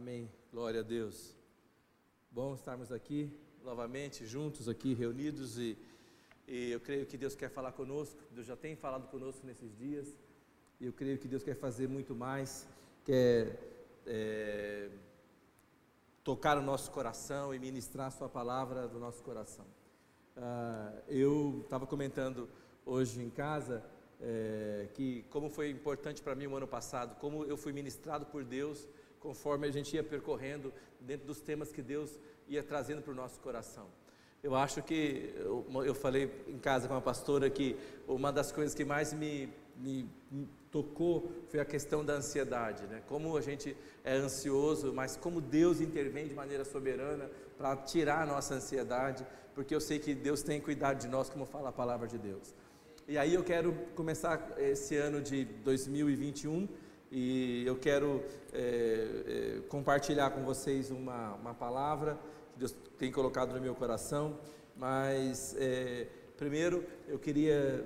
Amém. Glória a Deus. Bom estarmos aqui novamente, juntos aqui, reunidos e, e, eu creio que Deus quer falar conosco. Deus já tem falado conosco nesses dias e eu creio que Deus quer fazer muito mais, quer é, tocar o nosso coração e ministrar a Sua palavra do nosso coração. Ah, eu estava comentando hoje em casa é, que como foi importante para mim o ano passado, como eu fui ministrado por Deus conforme a gente ia percorrendo dentro dos temas que Deus ia trazendo para o nosso coração. Eu acho que, eu, eu, falei em casa com a pastora que uma das coisas que mais me, me, me tocou foi a questão da ansiedade, né? Como a gente é ansioso, mas como Deus intervém de maneira soberana para tirar a nossa ansiedade, porque eu sei que Deus tem cuidado de nós, como fala a palavra de Deus. E aí eu quero começar esse ano de 2021 e eu quero é, é, compartilhar com vocês uma, uma palavra que Deus tem colocado no meu coração, mas é, primeiro eu queria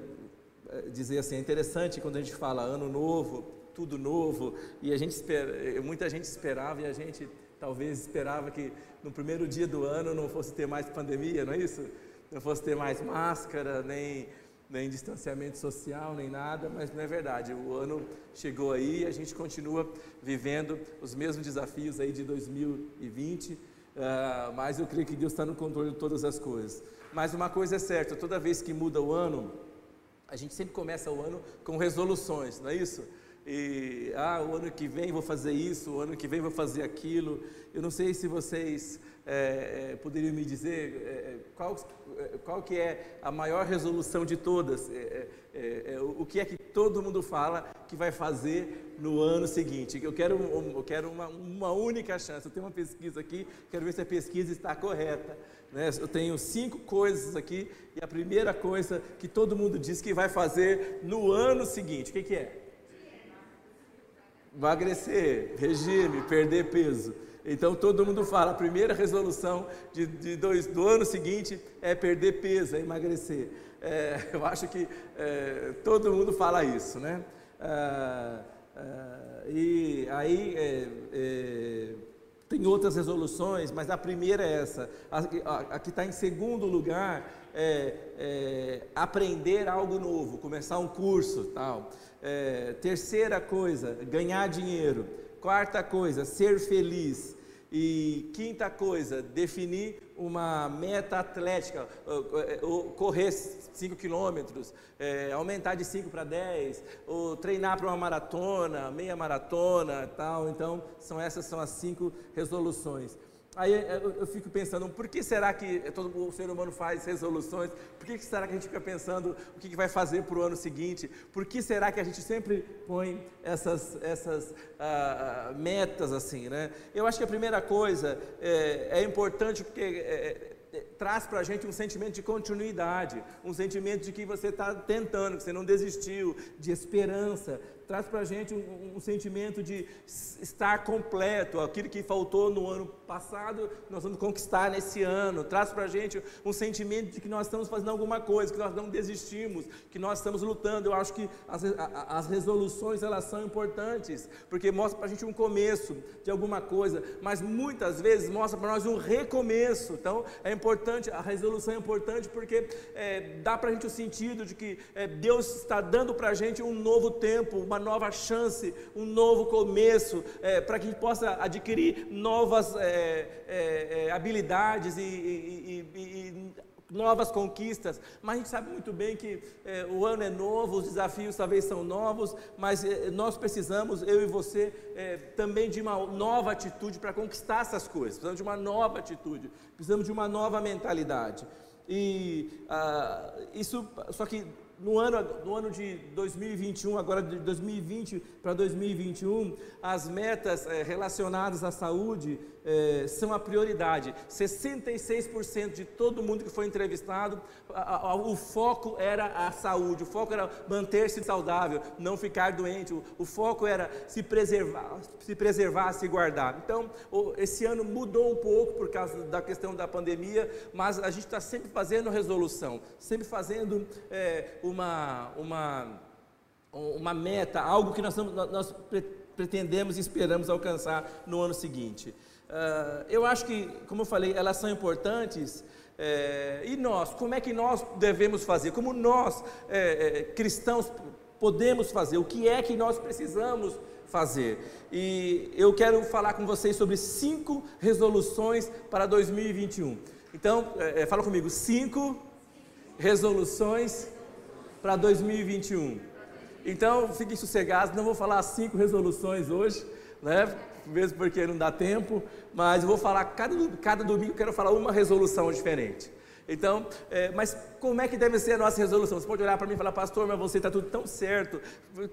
é, dizer assim, é interessante quando a gente fala ano novo, tudo novo, e a gente espera, muita gente esperava e a gente talvez esperava que no primeiro dia do ano não fosse ter mais pandemia, não é isso? Não fosse ter mais máscara, nem nem distanciamento social, nem nada, mas não é verdade. O ano chegou aí e a gente continua vivendo os mesmos desafios aí de 2020, uh, ah, mas eu creio que Deus está no controle de todas as coisas. Mas uma coisa é certa, toda vez que muda o ano, a gente sempre começa o ano com resoluções, não é isso? E, ah, o ano que vem vou fazer isso, o ano que vem vou fazer aquilo. Eu não sei se vocês é, é, poderiam me dizer é, é qual, é, qual que é a maior resolução de todas? É, o que é que todo mundo fala que vai fazer no ano seguinte? Eu quero, eu quero uma, uma única chance. Eu tenho uma pesquisa aqui, quero ver se a pesquisa está correta. Né? Eu tenho cinco coisas aqui e a primeira coisa que todo mundo diz que vai fazer no ano seguinte, o que, que é? Emagrecer, regime, perder peso. Então todo mundo fala, a primeira resolução de, de dois, do ano seguinte é perder peso, é emagrecer. É, eu acho que é, todo mundo fala isso, né? Ah, ah, e aí é, é, tem outras resoluções, mas a primeira é essa. A, a, que está em segundo lugar é, é, aprender algo novo, começar um curso, tal. É, terceira coisa, ganhar dinheiro. Quarta coisa, ser feliz. E quinta coisa, definir uma meta atlética, correr 5 quilômetros, é, aumentar de 5 para 10, ou treinar para uma maratona, meia maratona tal. Então, são essas são as cinco resoluções. Aí eu, fico pensando, por que será que todo o ser humano faz resoluções? Por que será que a gente fica pensando o que vai fazer para o ano seguinte? Por que será que a gente sempre põe essas, essas ah, ah, metas assim, né? Eu acho que a primeira coisa é, é importante porque é, é, traz para a gente um sentimento de continuidade, um sentimento de que você está tentando, que você não desistiu, de esperança, traz para a gente um, um, sentimento de estar completo, aquilo que faltou no ano passado, nós vamos conquistar nesse ano, traz para a gente um sentimento de que nós estamos fazendo alguma coisa, que nós não desistimos, que nós estamos lutando. Eu acho que as, as resoluções elas são importantes, porque mostra para a gente um começo de alguma coisa, mas muitas vezes mostra para nós um recomeço. Então é importante, a resolução é importante porque é, dá para a gente o sentido de que é, Deus está dando para a gente um novo tempo, uma nova chance, um novo começo, é, para que a gente possa adquirir novas é, é, é habilidades e, e, e, e, novas conquistas. Mas a gente sabe muito bem que é, o ano é novo, os desafios talvez são novos, mas nós precisamos, eu e você, também de uma nova atitude para conquistar essas coisas. Precisamos de uma nova atitude, precisamos de uma nova mentalidade. E ah, isso, só que no ano, no ano de 2021, agora de 2020 para 2021, as metas é, relacionadas à saúde é, são a prioridade. 66% de todo mundo que foi entrevistado, a, a, o foco era a saúde, o foco era manter-se saudável, não ficar doente, o, o, foco era se preservar, se preservar, se guardar. Então, o, esse ano mudou um pouco por causa da questão da pandemia, mas a gente está sempre fazendo resolução, sempre fazendo é, uma, uma, uma meta, algo que nós, nós pretendemos e esperamos alcançar no ano seguinte. Uh, eu acho que, como eu falei, elas são importantes. É, e nós, como é que nós devemos fazer? Como nós, é, é, cristãos, podemos fazer? O que é que nós precisamos fazer? E eu quero falar com vocês sobre cinco resoluções para 2021. Então, fala comigo: cinco resoluções para 2021. Então, fiquem sossegados, não vou falar cinco resoluções hoje, né? Mesmo porque não dá tempo, mas eu vou falar, cada, cada domingo eu quero falar uma resolução diferente. Então, é, mas como é que deve ser a nossa resolução? Você pode olhar para mim e falar, pastor, mas você está tudo tão certo.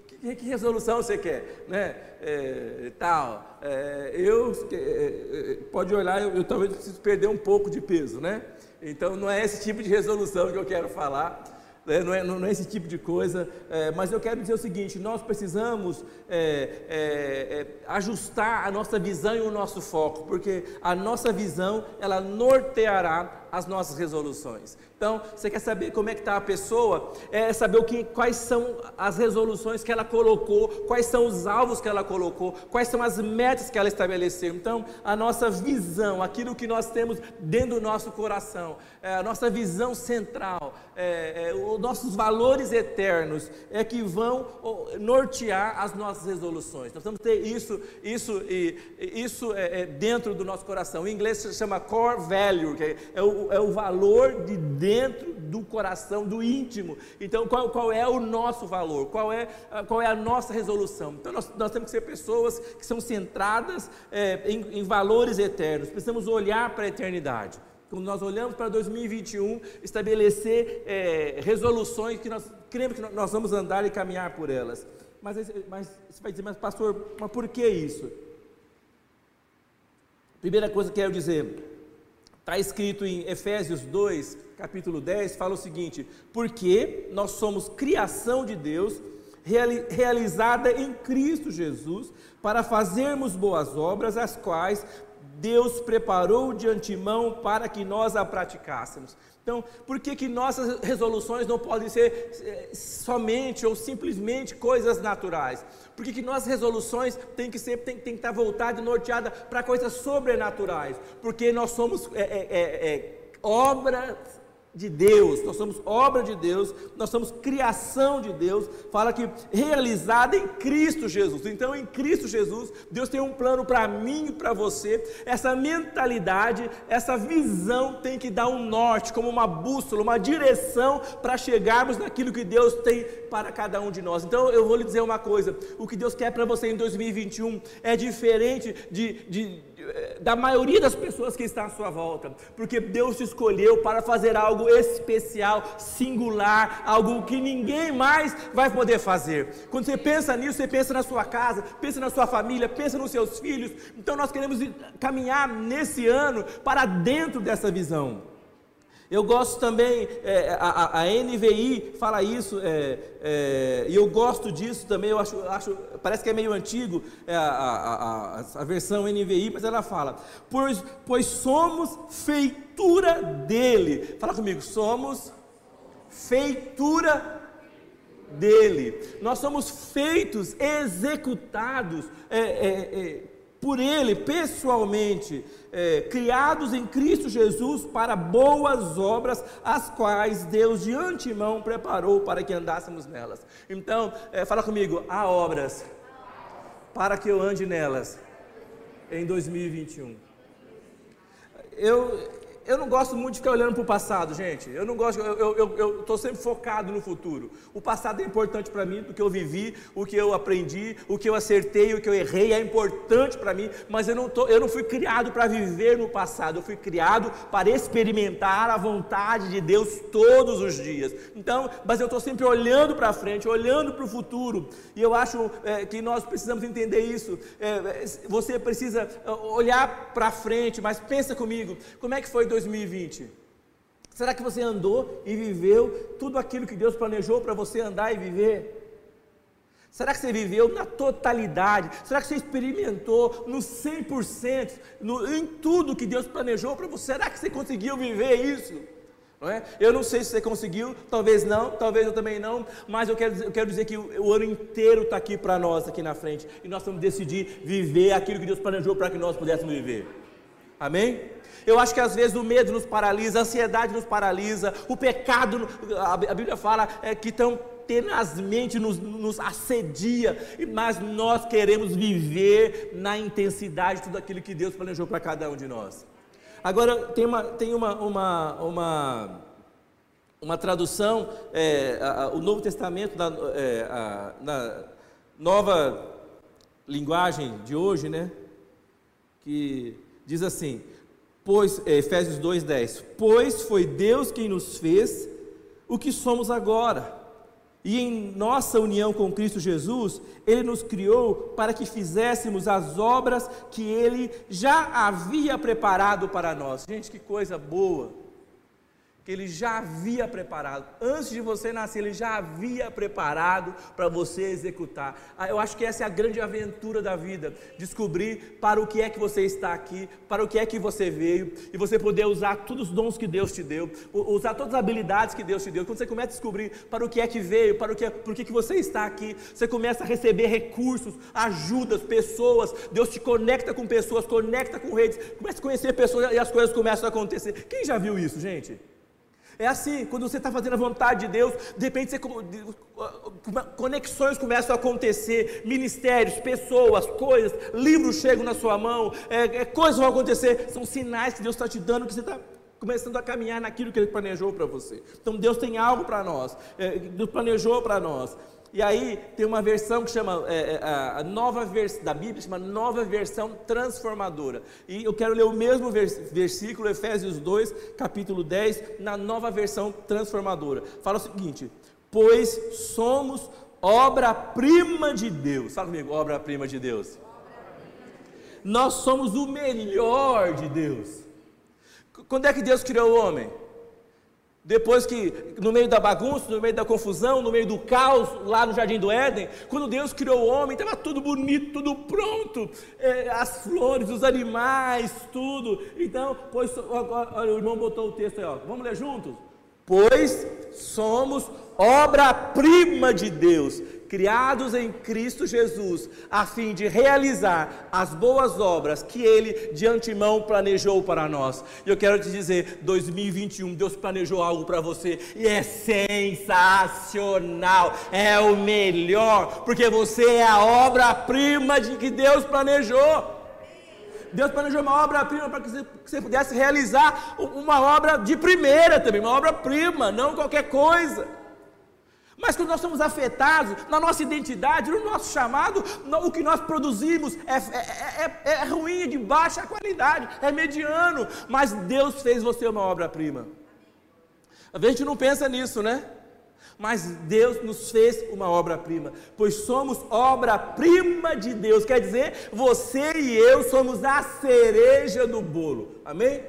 Que, que, resolução você quer? Né? É, tal. É, eu, é, é, pode olhar, eu, eu talvez preciso perder um pouco de peso, né? Então, não é esse tipo de resolução que eu quero falar é, não, é, não é esse tipo de coisa, é, mas eu quero dizer o seguinte: nós precisamos é, é, é, ajustar a nossa visão e o nosso foco, porque a nossa visão ela norteará as nossas resoluções. Então, você quer saber como é que está a pessoa? É saber o que, quais são as resoluções que ela colocou, quais são os alvos que ela colocou, quais são as metas que ela estabeleceu. Então, a nossa visão, aquilo que nós temos dentro do nosso coração, é, a nossa visão central, é, é, os nossos valores eternos é que vão nortear as nossas resoluções. Nós vamos ter isso, isso, isso é, é, dentro do nosso coração. Em inglês se chama core value, que é o é o valor de dentro do coração, do íntimo. Então, qual, qual é o nosso valor? Qual é, qual é a nossa resolução? Então, nós, nós temos que ser pessoas que são centradas é, em, em valores eternos. Precisamos olhar para a eternidade. Quando nós olhamos para 2021, estabelecer é, resoluções que nós cremos que nós vamos andar e caminhar por elas. Mas, mas você vai dizer, mas pastor, mas por que isso? Primeira coisa que eu quero dizer, Está escrito em Efésios 2, capítulo 10, fala o seguinte: Porque nós somos criação de Deus, realizada em Cristo Jesus, para fazermos boas obras, as quais Deus preparou de antemão para que nós a praticássemos. Então, por que, que nossas resoluções não podem ser eh, somente ou simplesmente coisas naturais? Por que, nossas resoluções têm que, ser, têm, têm que estar voltadas e norteadas para coisas sobrenaturais? Porque nós somos é, é, é, é obras de Deus, nós somos obra de Deus, nós somos criação de Deus, fala que realizada em Cristo Jesus. Então, em Cristo Jesus, Deus tem um plano para mim e para você. Essa mentalidade, essa visão tem que dar um norte, como uma bússola, uma direção para chegarmos naquilo que Deus tem para cada um de nós. Então, eu vou lhe dizer uma coisa: o que Deus quer para você em 2021 é diferente de, de da maioria das pessoas que estão à sua volta, porque Deus te escolheu para fazer algo especial, singular, algo que ninguém mais vai poder fazer. Quando você pensa nisso, você pensa na sua casa, pensa na sua família, pensa nos seus filhos. Então nós queremos caminhar nesse ano para dentro dessa visão. Eu gosto também, é, a, a, NVI fala isso, é, é, e eu gosto disso também, eu acho, acho parece que é meio antigo é, a, a, a, versão NVI, mas ela fala, pois, pois somos feitura dele. Fala comigo, somos feitura dele. Nós somos feitos, executados, é, é, por Ele pessoalmente, é, criados em Cristo Jesus para boas obras, as quais Deus de antemão preparou para que andássemos nelas. Então, é, fala comigo, há obras para que eu ande nelas em 2021. Eu, eu não gosto muito de ficar olhando para o passado, gente. Eu não gosto, eu estou sempre focado no futuro. O passado é importante para mim, o que eu vivi, o que eu aprendi, o que eu acertei, o que eu errei, é importante para mim, mas eu não, tô, eu não fui criado para viver no passado, eu fui criado para experimentar a vontade de Deus todos os dias. Então, mas eu estou sempre olhando para frente, olhando para o futuro, e eu acho é, que nós precisamos entender isso. É, você precisa é, olhar para frente, mas pensa comigo, como é que foi 2020? Será que você andou e viveu tudo aquilo que Deus planejou para você andar e viver? Será que você viveu na totalidade? Será que você experimentou no 100%, no, em tudo que Deus planejou para você? Será que você conseguiu viver isso? Não é? Eu não sei se você conseguiu, talvez não, talvez eu também não, mas eu quero, eu quero dizer que o, o ano inteiro está aqui para nós, aqui na frente, e nós vamos decidir viver aquilo que Deus planejou para que nós pudéssemos viver. Amém? Eu acho que às vezes o medo nos paralisa, a ansiedade nos paralisa, o pecado, a, Bíblia fala é, que tão tenazmente nos, nos assedia, mas nós queremos viver na intensidade tudo aquilo que Deus planejou para cada um de nós. Agora, tem uma, tem uma, uma, uma, uma tradução, é, a, a, o Novo Testamento, na, é, a, na nova linguagem de hoje, né? Que diz assim, pois, é, Efésios 2,10: Pois foi Deus quem nos fez o que somos agora e em nossa união com Cristo Jesus, Ele nos criou para que fizéssemos as obras que Ele já havia preparado para nós. Gente, que coisa boa! Que ele já havia preparado. Antes de você nascer, ele já havia preparado para você executar. Ah, eu acho que essa é a grande aventura da vida: descobrir para o que é que você está aqui, para o que é que você veio, e você poder usar todos os dons que Deus te deu, usar todas as habilidades que Deus te deu. Quando você começa a descobrir para o que é que veio, para o que, é, por que, que você está aqui, você começa a receber recursos, ajudas, pessoas. Deus te conecta com pessoas, conecta com redes, começa a conhecer pessoas e as coisas começam a acontecer. Quem já viu isso, gente? É assim, quando você está fazendo a vontade de Deus, de repente você, conexões começam a acontecer, ministérios, pessoas, coisas, livros chegam na sua mão, é, é, coisas vão acontecer, são sinais que Deus está te dando, que você está começando a caminhar naquilo que Ele planejou para você. Então Deus tem algo para nós, é, Deus planejou para nós. E aí tem uma versão que chama é, é a nova versão da Bíblia chama nova versão transformadora. E eu quero ler o mesmo vers versículo Efésios 2, capítulo 10, na nova versão transformadora. Fala o seguinte: "Pois somos obra-prima de Deus". Fala comigo, obra-prima de Deus. Nós somos o melhor de Deus. Quando é que Deus criou o homem? Depois que, no meio da bagunça, no meio da confusão, no meio do caos, lá no Jardim do Éden, quando Deus criou o homem, estava tudo bonito, tudo pronto, é, as flores, os animais, tudo. Então, pois, olha, o irmão botou o texto aí, ó. vamos ler juntos? Pois somos obra-prima de Deus, criados em Cristo Jesus, a fim de realizar as boas obras que Ele de antemão planejou para nós. E eu quero te dizer, 2021, Deus planejou algo para você e é sensacional, é o melhor, porque você é a obra-prima de que Deus planejou. Deus planejou uma obra-prima para que você pudesse realizar uma obra de primeira também, uma obra-prima, não qualquer coisa. Mas quando nós somos afetados na nossa identidade, no nosso chamado, o que nós produzimos é, é, é, é ruim, é de baixa qualidade, é mediano. Mas Deus fez você uma obra-prima. A gente não pensa nisso, né? Mas Deus nos fez uma obra-prima, pois somos obra-prima de Deus. Quer dizer, você e eu somos a cereja do bolo. Amém?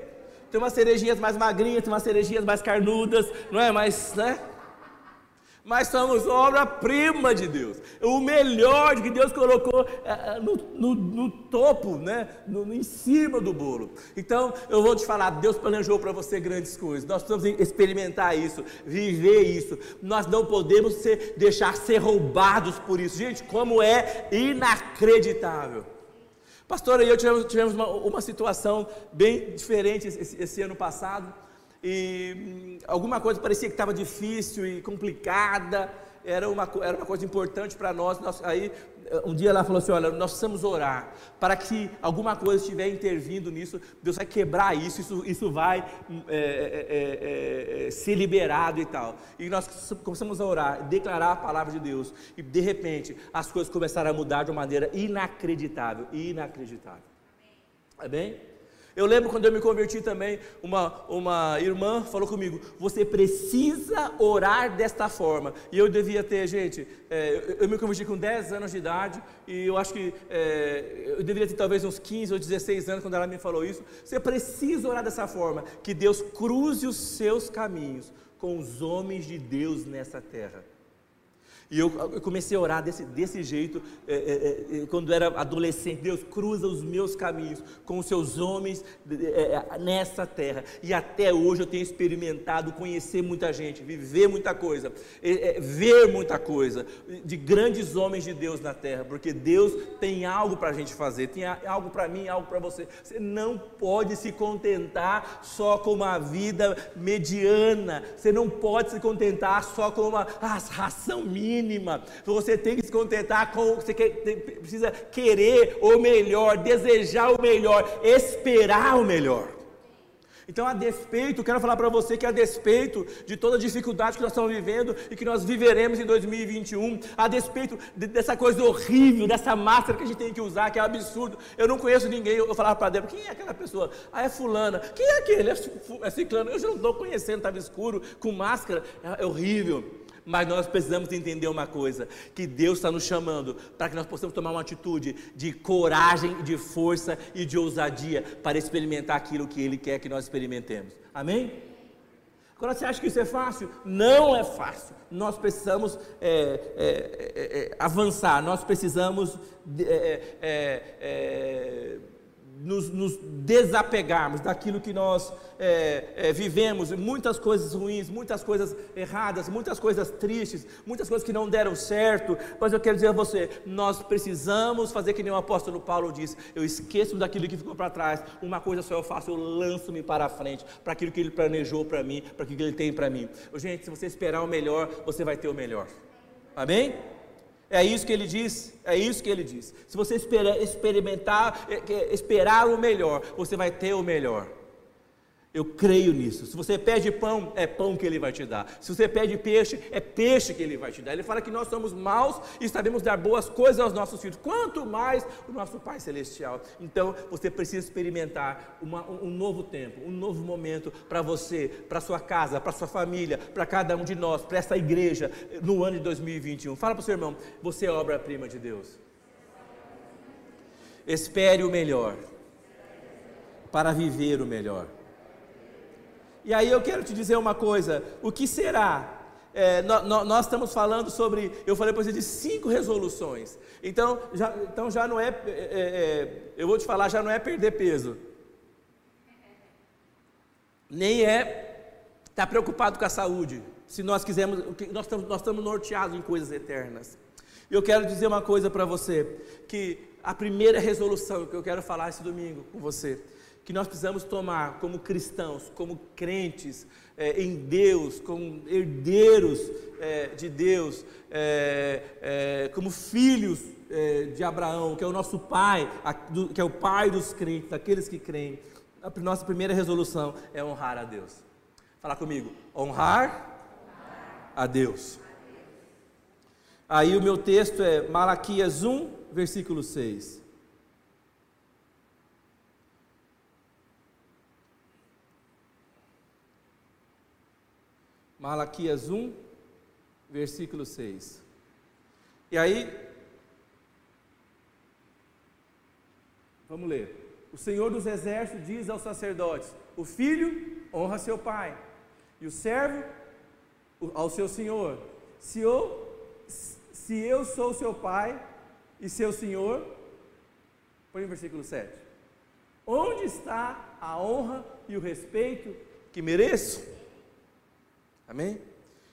Tem umas cerejinhas mais magrinhas, tem umas cerejinhas mais carnudas, não é? Mas, né? Mas somos obra-prima de Deus. O melhor que Deus colocou é, é, no, no, no topo, né? No, em cima do bolo. Então, eu vou te falar: Deus planejou para você grandes coisas. Nós precisamos experimentar isso, viver isso. Nós não podemos ser, deixar ser roubados por isso. Gente, como é inacreditável. Pastor, eu tivemos, tivemos uma, uma situação bem diferente esse, esse ano passado e hum, alguma coisa parecia que estava difícil e complicada, era uma, era uma coisa importante para nós, nós. Aí um dia ela falou assim: Olha, nós precisamos orar para que alguma coisa estiver intervindo nisso, Deus vai quebrar isso, isso, isso vai é, é, é, ser liberado e tal. E nós começamos a orar, declarar a palavra de Deus, e de repente as coisas começaram a mudar de uma maneira inacreditável inacreditável. É bem? Eu lembro quando eu me converti também, uma, uma irmã falou comigo: você precisa orar desta forma. E eu devia ter, gente, é, eu me converti com 10 anos de idade, e eu acho que é, eu deveria ter talvez uns 15 ou 16 anos quando ela me falou isso. Você precisa orar dessa forma, que Deus cruze os seus caminhos com os homens de Deus nessa terra. E eu, eu, comecei a orar desse, desse jeito, é, é, é, quando era adolescente. Deus cruza os meus caminhos com os seus homens é, é, nessa terra. E até hoje eu tenho experimentado conhecer muita gente, viver muita coisa, é, ver muita coisa, de grandes homens de Deus na terra, porque Deus tem algo para a gente fazer, tem algo para mim, algo para você. Você não pode se contentar só com uma vida mediana, você não pode se contentar só com uma ah, ração mínima mínima. Você tem que se contentar com, você quer, precisa querer o melhor, desejar o melhor, esperar o melhor. Então, a despeito, quero falar para você que a despeito de toda a dificuldade que nós estamos vivendo e que nós viveremos em 2021, a despeito de, dessa coisa horrível, dessa máscara que a gente tem que usar, que é um absurdo. Eu não conheço ninguém, eu, falava para Débora, quem é aquela pessoa? Ah, é fulana. Quem é aquele? É, é ciclano. Eu já não estou conhecendo, estava escuro, com máscara, é, é horrível. Mas nós precisamos entender uma coisa: que Deus está nos chamando para que nós possamos tomar uma atitude de coragem, de força e de ousadia para experimentar aquilo que Ele quer que nós experimentemos. Amém? Agora você acha que isso é fácil? Não é fácil. Nós precisamos é, é, é, é avançar, nós precisamos é, é, nos, nos, desapegarmos daquilo que nós é, é, vivemos, muitas coisas ruins, muitas coisas erradas, muitas coisas tristes, muitas coisas que não deram certo, mas eu quero dizer a você, nós precisamos fazer que nem o apóstolo Paulo disse, eu esqueço daquilo que ficou para trás, uma coisa só eu faço, eu lanço-me para a frente, para aquilo que ele planejou para mim, para aquilo que ele tem para mim. Gente, se você esperar o melhor, você vai ter o melhor. Amém? É isso que ele diz, é isso que ele diz. Se você experimentar, é, esperar o melhor, você vai ter o melhor. Eu creio nisso. Se você pede pão, é pão que ele vai te dar. Se você pede peixe, é peixe que ele vai te dar. Ele fala que nós somos maus e sabemos dar boas coisas aos nossos filhos, quanto mais o nosso Pai Celestial. Então, você precisa experimentar uma, um novo tempo, um novo momento para você, para sua casa, para sua família, para cada um de nós, para essa igreja, no ano de 2021. Fala para o seu irmão, você é obra-prima de Deus. Espere o melhor para viver o melhor. E aí eu quero te dizer uma coisa: o que será? É, nós, nós, estamos falando sobre, eu falei para você de cinco resoluções. Então já, então já não é, é, é, eu vou te falar, já não é perder peso, nem é estar tá preocupado com a saúde. Se nós quisermos, nós estamos, nós estamos norteados em coisas eternas. Eu quero dizer uma coisa para você, que a primeira resolução que eu quero falar esse domingo com você que nós precisamos tomar como cristãos, como crentes é, em Deus, como herdeiros é, de Deus, é, é como filhos é, de Abraão, que é o nosso pai, a, do, que é o pai dos crentes, daqueles que creem. A nossa primeira resolução é honrar a Deus. Fala comigo, honrar a Deus. Aí o meu texto é Malaquias 1, versículo 6. Malaquias 1, versículo 6. E aí, vamos ler. O Senhor dos Exércitos diz aos sacerdotes: O filho honra seu pai, e o servo ao seu senhor. Se eu, se eu sou seu pai e seu senhor, põe o versículo 7. Onde está a honra e o respeito que mereço? Amém?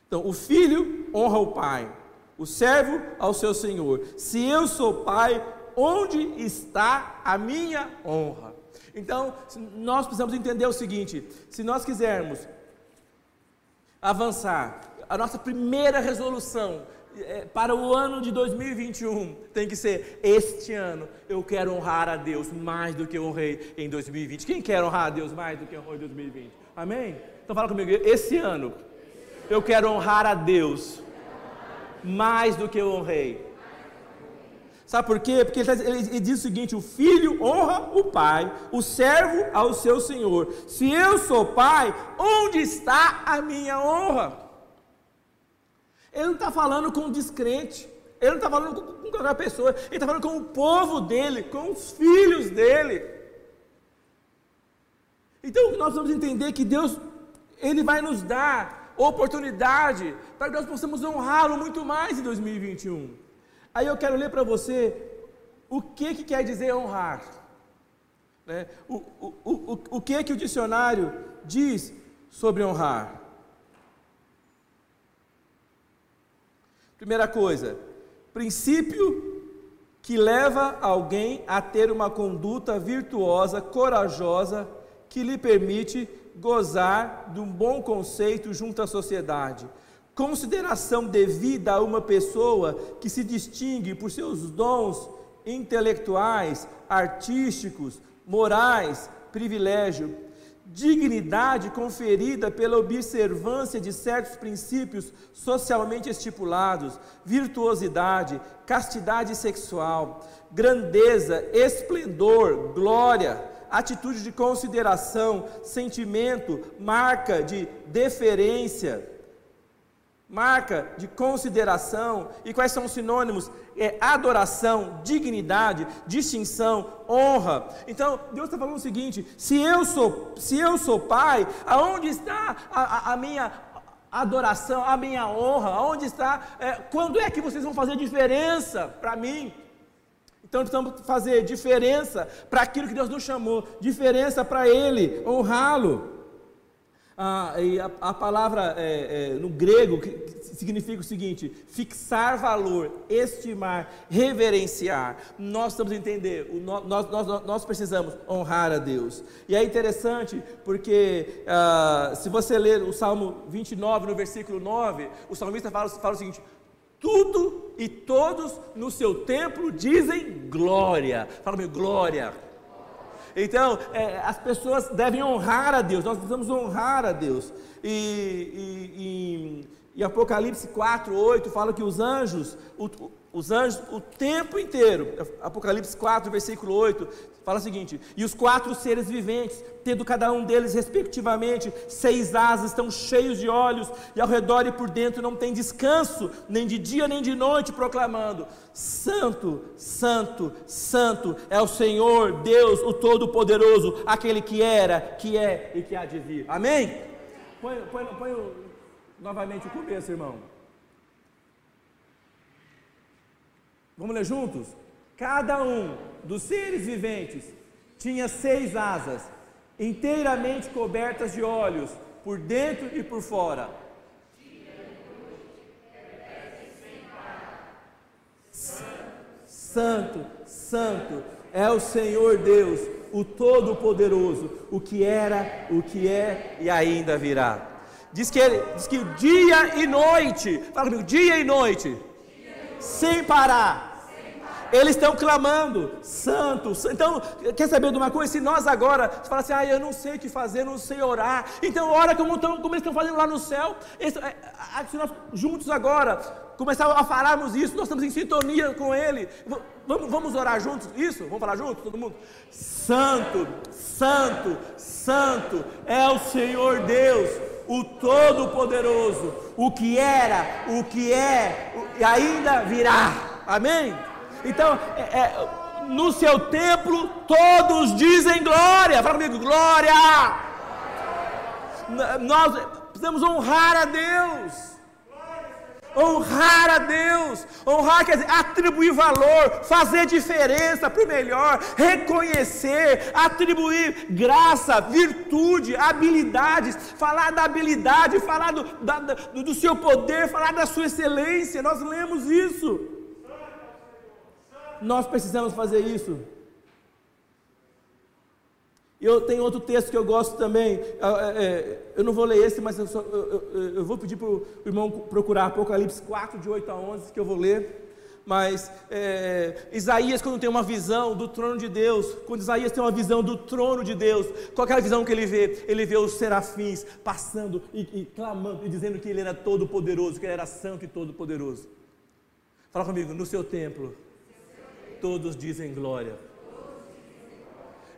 Então, o filho honra o pai, o servo ao seu senhor. Se eu sou pai, onde está a minha honra? Então, nós precisamos entender o seguinte: se nós quisermos avançar, a nossa primeira resolução é, para o ano de 2021 tem que ser: este ano eu quero honrar a Deus mais do que eu honrei em 2020. Quem quer honrar a Deus mais do que honrou em 2020? Amém? Então fala comigo, esse ano eu quero honrar a Deus mais do que eu honrei. Sabe por quê? Porque ele, tá ele, diz o seguinte: o filho honra o pai, o servo ao seu senhor. Se eu sou pai, onde está a minha honra? Ele não está falando com um descrente, ele não está falando com, com qualquer pessoa, ele está falando com o povo dele, com os filhos dele. Então nós vamos entender que Deus, Ele vai nos dar oportunidade para que nós possamos honrá-lo muito mais em 2021. Aí eu quero ler para você o que, que quer dizer honrar. Né? O, o, o, o que, que o dicionário diz sobre honrar? Primeira coisa, princípio que leva alguém a ter uma conduta virtuosa, corajosa, que lhe permite gozar de um bom conceito junto à sociedade. Consideração devida a uma pessoa que se distingue por seus dons intelectuais, artísticos, morais, privilégio, dignidade conferida pela observância de certos princípios socialmente estipulados, virtuosidade, castidade sexual, grandeza, esplendor, glória, atitude de consideração, sentimento, marca de deferência marca de consideração. E quais são os sinônimos? É adoração, dignidade, distinção, honra. Então, Deus está falando o seguinte: se eu sou, se eu sou pai, aonde está a, a, a minha adoração, a minha honra? Aonde está? É, quando é que vocês vão fazer diferença para mim? Então precisamos fazer diferença para aquilo que Deus nos chamou, diferença para Ele, honrá-lo. Ah, e a, a palavra é, é, no grego que, significa o seguinte: fixar valor, estimar, reverenciar. Nós estamos entender, o, nós, nós, nós precisamos honrar a Deus. E é interessante porque, ah, se você ler o Salmo 29, no versículo 9, o salmista fala, fala o seguinte: tudo e todos no seu templo dizem glória. Fala meu glória. Então, é, as pessoas devem honrar a Deus, nós precisamos honrar a Deus. E, e, e, e Apocalipse 4, 8 fala que os anjos, o, os anjos o tempo inteiro, Apocalipse 4, versículo 8, fala o seguinte: E os quatro seres viventes, tendo cada um deles respectivamente seis asas, estão cheios de olhos, e ao redor e por dentro não tem descanso, nem de dia nem de noite, proclamando: Santo, Santo, Santo é o Senhor Deus, o Todo-Poderoso, aquele que era, que é e que há de vir. Amém? Põe, põe, põe novamente o começo, irmão. Vamos ler juntos? Cada um dos seres viventes tinha seis asas, inteiramente cobertas de olhos, por dentro e por fora. Santo, Santo é o Senhor Deus, o Todo-Poderoso, o que era, o que é e ainda virá. Diz que, ele, diz que dia e noite, fala comigo, dia e noite, sem parar eles estão clamando, santo, Então, quer saber de uma coisa? Se nós agora falar assim, ah, eu não sei o que fazer, não sei orar, então ora como, estão, como eles estão fazendo lá no céu. É, se nós juntos agora começarmos a falarmos isso, nós estamos em sintonia com Ele. Vamos, vamos orar juntos? Isso? Vamos falar juntos, todo mundo? Santo, santo, santo é o Senhor Deus o Todo-Poderoso, o que era, o que é e ainda virá. Amém? Então, é, é, no seu templo, todos dizem glória. Fala comigo, glória. Nós precisamos honrar a Deus honrar a Deus, honrar quer dizer atribuir valor, fazer diferença para o melhor, reconhecer, atribuir graça, virtude, habilidades, falar da habilidade, falar do, da, do seu poder, falar da sua excelência. Nós lemos isso. Nós precisamos fazer isso. Eu tenho outro texto que eu gosto também. Ah, é, é, eu não vou ler esse, mas eu, só, eu, eu, vou pedir para o irmão procurar Apocalipse 4, de 8 a 11, que eu vou ler. Mas é, Isaías, quando tem uma visão do trono de Deus, quando Isaías tem uma visão do trono de Deus, qual é a visão que ele vê? Ele vê os serafins passando e, e clamando e dizendo que ele era todo poderoso, que ele era santo e todo poderoso. Fala comigo, no seu templo todos dizem glória.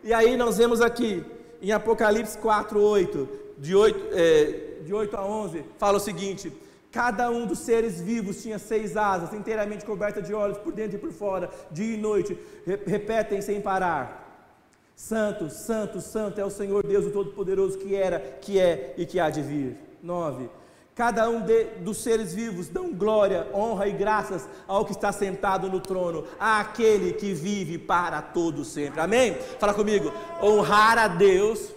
E aí nós vemos aqui, em Apocalipse 4, 8, de 8, é, de 8 a 11, fala o seguinte: Cada um dos seres vivos tinha seis asas, inteiramente coberta de olhos por dentro e por fora, dia e noite, repetem sem parar. Santo, Santo, Santo é o Senhor Deus, o Todo-Poderoso, que era, que é e que há de vir. 9. Cada um de, dos seres vivos dão glória, honra e graças ao que está sentado no trono, àquele que vive para todo sempre. Amém? Fala comigo. Honrar a Deus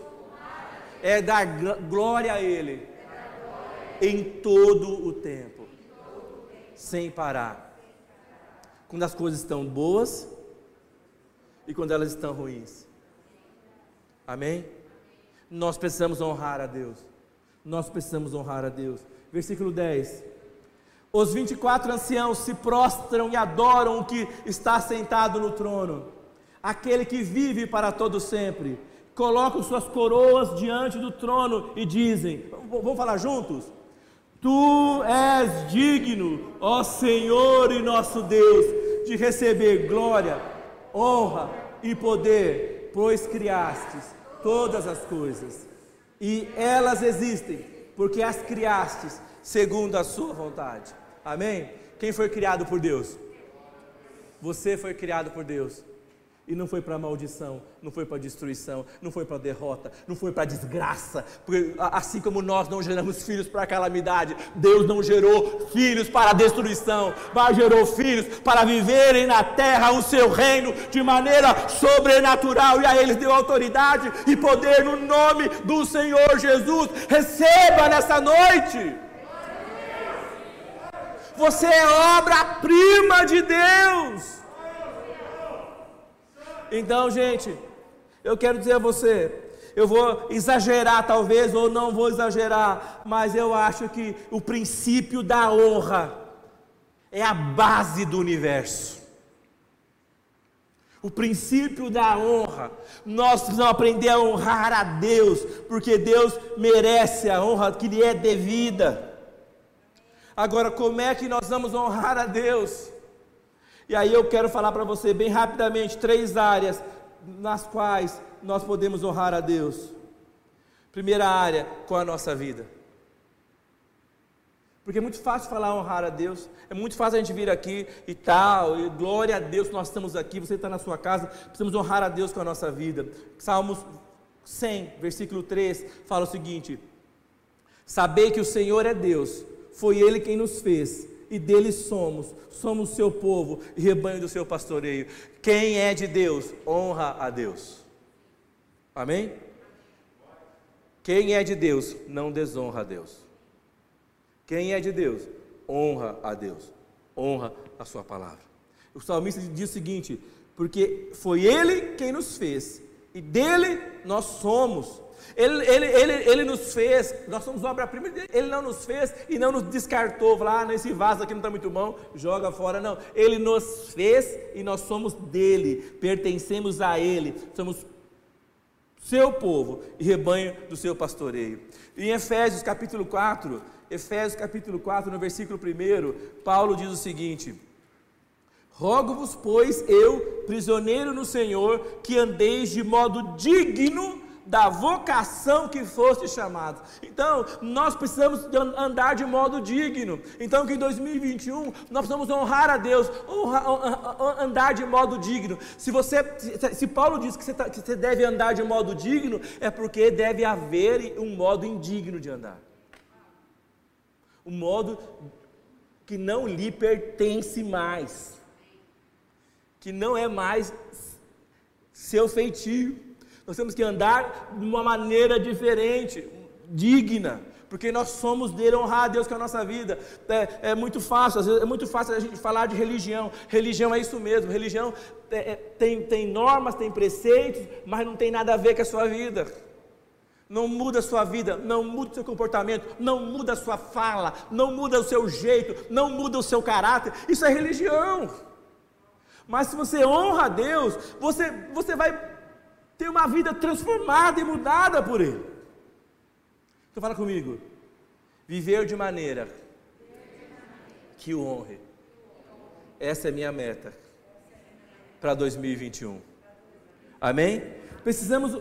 é dar glória a Ele em todo o tempo, sem parar. Quando as coisas estão boas e quando elas estão ruins. Amém? Nós precisamos honrar a Deus. Nós precisamos honrar a Deus versículo 10. Os 24 anciãos se prostram e adoram o que está sentado no trono, aquele que vive para todo sempre. Colocam suas coroas diante do trono e dizem: Vamos falar juntos? Tu és digno, ó Senhor e nosso Deus, de receber glória, honra e poder, pois criastes todas as coisas, e elas existem porque as criastes segundo a sua vontade. Amém? Quem foi criado por Deus? Você foi criado por Deus. E não foi para maldição, não foi para destruição, não foi para derrota, não foi para desgraça. Porque assim como nós não geramos filhos para calamidade, Deus não gerou filhos para destruição, mas gerou filhos para viverem na terra o seu reino de maneira sobrenatural. E a eles deu autoridade e poder no nome do Senhor Jesus. Receba nessa noite. Você é obra-prima de Deus. Então, gente, eu quero dizer a você, eu vou exagerar talvez, ou não vou exagerar, mas eu acho que o princípio da honra é a base do universo. O princípio da honra, nós precisamos aprender a honrar a Deus, porque Deus merece a honra que lhe é devida. Agora, como é que nós vamos honrar a Deus? E aí eu quero falar para você bem rapidamente três áreas nas quais nós podemos honrar a Deus. Primeira área, com a nossa vida. Porque é muito fácil falar honrar a Deus, é muito fácil a gente vir aqui e tal, e glória a Deus, nós estamos aqui, você está na sua casa, precisamos honrar a Deus com a nossa vida. Salmos 100, versículo 3, fala o seguinte: Saber que o Senhor é Deus, foi Ele quem nos fez, e dele somos, somos seu povo e rebanho do seu pastoreio. Quem é de Deus, honra a Deus. Amém? Quem é de Deus, não desonra a Deus. Quem é de Deus, honra a Deus, honra a sua palavra. O salmista diz o seguinte: porque foi Ele quem nos fez, e dele nós somos ele, ele, ele, ele nos fez, nós somos obra-prima ele não nos fez e não nos descartou, falar, ah, nesse vaso aqui não está muito bom, joga fora, não. Ele nos fez e nós somos dele, pertencemos a ele, somos seu povo e rebanho do seu pastoreio. Em Efésios capítulo 4, Efésios capítulo 4, no versículo 1, Paulo diz o seguinte: Rogo-vos, pois, eu, prisioneiro no Senhor, que andeis de modo digno da vocação que foste chamado. Então, nós precisamos andar de modo digno. Então, que em 2021 nós precisamos honrar a Deus, honrar, andar de modo digno. Se você, se Paulo diz que você, tá, que você deve andar de modo digno, é porque deve haver um modo indigno de andar. Um modo que não lhe pertence mais, que não é mais seu feitio. Nós temos que andar de uma maneira diferente, digna, porque nós somos dele honrar a Deus com a nossa vida. É, é muito fácil, às vezes, é muito fácil a gente falar de religião. Religião é isso mesmo. Religião é, é, tem, tem normas, tem preceitos, mas não tem nada a ver com a sua vida. Não muda a sua vida, não muda o seu comportamento, não muda a sua fala, não muda o seu jeito, não muda o seu caráter. Isso é religião. Mas se você honra a Deus, você, você vai ter uma vida transformada e mudada por Ele. Então fala comigo. Viver de maneira que o honre. Essa é minha meta para 2021. Amém? Precisamos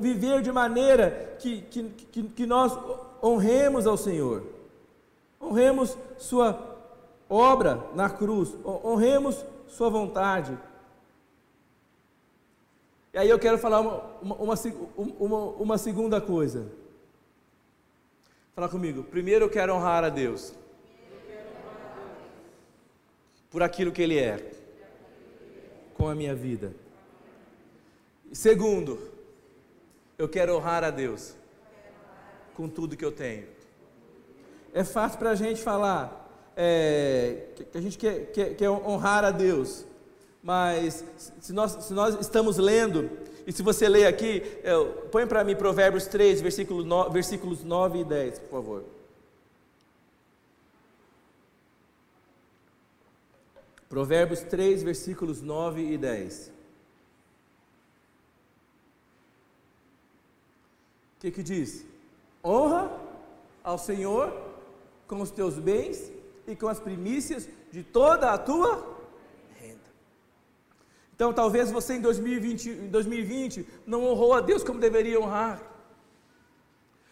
viver de maneira que, que, que, que nós honremos ao Senhor. Honremos Sua obra na cruz. Honremos Sua vontade. E aí eu quero falar uma, uma, uma, uma, segunda coisa. Fala comigo. Primeiro eu quero honrar a Deus. Por aquilo que Ele é. Com a minha vida. Segundo, eu quero honrar a Deus. Com tudo que eu tenho. É fácil para a gente falar é, que a gente quer, quer, quer honrar a Deus. Mas se nós, se nós estamos lendo e se você ler aqui, é, põe para mim Provérbios 3, versículo 9, versículos 9 e 10, por favor. Provérbios 3, versículos 9 e 10. O que, que diz? Honra ao Senhor com os teus bens e com as primícias de toda a tua então, talvez você em 2020, em 2020 não honrou a Deus como deveria honrar.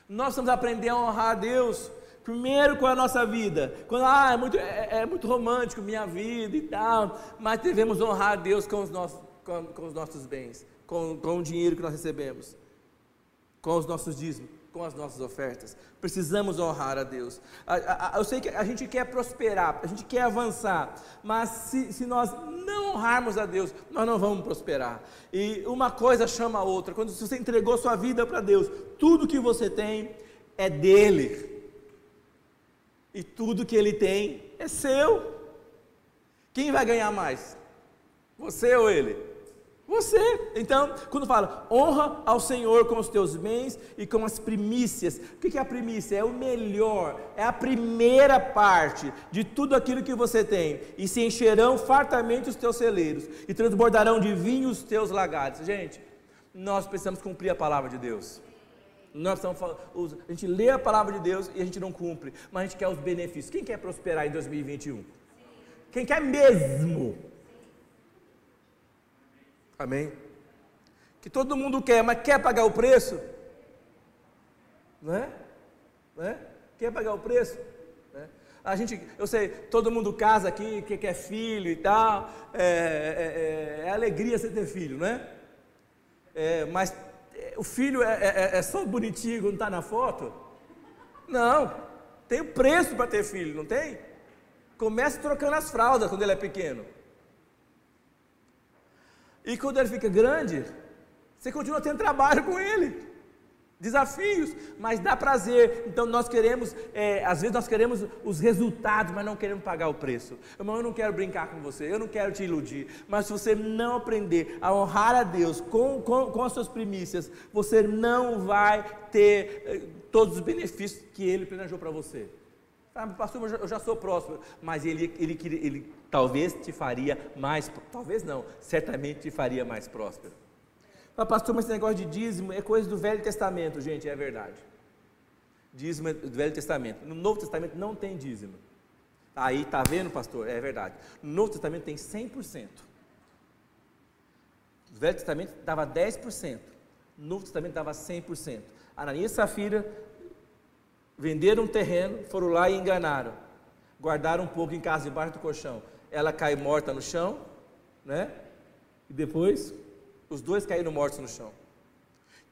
Nós precisamos aprender a honrar a Deus primeiro com a nossa vida. Quando ah, é muito, é, é muito romântico minha vida e tal, mas devemos honrar a Deus com os nossos, com, com os nossos bens, com, com o dinheiro que nós recebemos, com os nossos dízimos com as nossas ofertas. Precisamos honrar a Deus. Eu sei que a gente quer prosperar, a gente quer avançar, mas se, se nós não honrarmos a Deus, nós não vamos prosperar. E uma coisa chama a outra. Quando você entregou sua vida para Deus, tudo que você tem é dele. E tudo que ele tem é seu. Quem vai ganhar mais? Você ou ele? Você. Então, quando fala, honra ao Senhor com os teus bens e com as primícias. O que é a primícia? É o melhor, é a primeira parte de tudo aquilo que você tem. E se encherão fartamente os teus celeiros, e transbordarão de vinho os teus lagares. Gente, nós precisamos cumprir a palavra de Deus. Nós precisamos, a gente lê a palavra de Deus e a gente não cumpre, mas a gente quer os benefícios. Quem quer prosperar em 2021? Quem quer mesmo? Amém? Que todo mundo quer, mas quer pagar o preço? Não é? Não é? Quer pagar o preço? É? A gente, eu sei, todo mundo casa aqui, que quer filho e tal, é, é, é, é alegria você ter filho, não é? é mas é, o filho é, é só bonitinho quando está na foto? Não, tem o preço para ter filho, não tem? Comece trocando as fraldas quando ele é pequeno. E quando ele fica grande, você continua tendo trabalho com ele, desafios, mas dá prazer. Então nós queremos, é, às vezes nós queremos os resultados, mas não queremos pagar o preço. Irmão, eu não quero brincar com você, eu não quero te iludir, mas se você não aprender a honrar a Deus com, com, com as suas primícias, você não vai ter eh, todos os benefícios que Ele planejou para você. Ah, pastor, eu já sou próspero, mas ele, ele, ele, ele talvez te faria mais, talvez não, certamente te faria mais próspero. Ah, pastor, mas esse negócio de dízimo é coisa do Velho Testamento, gente, é verdade. Dízimo é do Velho Testamento. No Novo Testamento não tem dízimo. Aí, tá vendo, pastor? É verdade. No Novo Testamento tem 100%. No Velho Testamento dava 10%. No Novo Testamento dava 100%. Ananias e Safira venderam um terreno, foram lá e enganaram. Guardaram um pouco em casa, debaixo do colchão. Ela cai morta no chão, né? E depois, os dois caíram mortos no chão.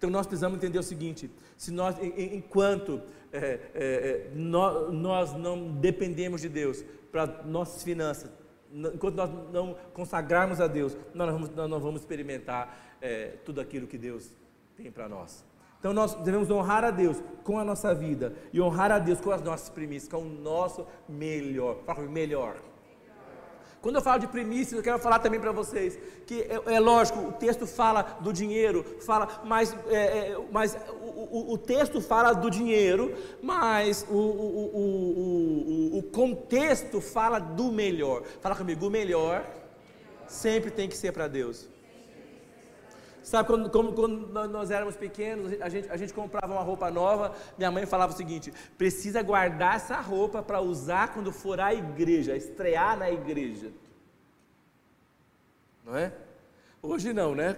Então nós precisamos entender o seguinte: se nós, enquanto é, é, é nós, nós, não dependemos de Deus para nossas finanças, enquanto nós não consagrarmos a Deus, nós não vamos, nós não vamos experimentar é, tudo aquilo que Deus tem para nós. Então nós devemos honrar a Deus com a nossa vida e honrar a Deus com as nossas primícias, com o nosso melhor. Fala melhor. Quando eu falo de primícias, eu quero falar também para vocês que é, é, lógico, o texto fala do dinheiro, fala, mas, é, é, mas o, o, o, texto fala do dinheiro, mas o, o, o contexto fala do melhor. Fala comigo, o melhor sempre tem que ser para Deus. Sabe, quando, quando nós éramos pequenos, a gente, a gente comprava uma roupa nova, minha mãe falava o seguinte: precisa guardar essa roupa para usar quando for à igreja, estrear na igreja. Não é? Hoje não, né?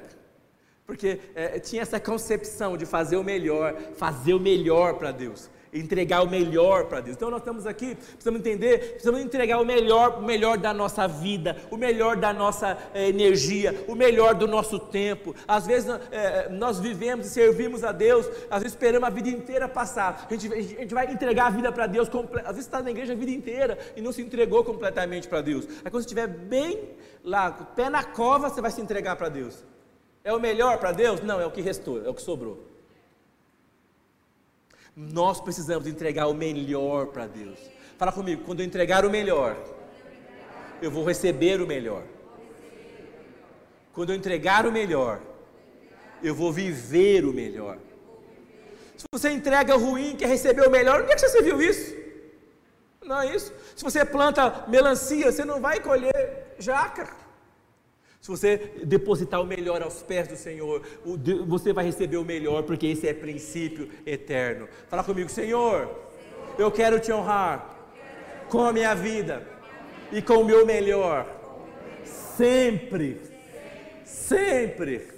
Porque é, tinha essa concepção de fazer o melhor, fazer o melhor para Deus. Entregar o melhor para Deus. Então nós estamos aqui, precisamos entender, precisamos entregar o melhor, o melhor da nossa vida, o melhor da nossa eh, energia, o melhor do nosso tempo. Às vezes eh, nós vivemos e servimos a Deus, às vezes esperamos a vida inteira passar. A gente, a gente vai entregar a vida para Deus, às vezes está na igreja a vida inteira e não se entregou completamente para Deus. Aí quando você estiver bem lá, pé na cova, você vai se entregar para Deus. É o melhor para Deus? Não, é o que restou, é o que sobrou. Nós precisamos entregar o melhor para Deus. Fala comigo, quando eu entregar o melhor, eu vou receber o melhor. Quando eu entregar o melhor, eu vou viver o melhor. Se você entrega o ruim, quer receber o melhor, onde é que você viu isso? Não é isso? Se você planta melancia, você não vai colher jaca. Se você depositar o melhor aos pés do Senhor, você vai receber o melhor, porque esse é princípio eterno. Fala comigo, Senhor, eu quero te honrar com a minha vida e com o meu melhor, sempre, sempre.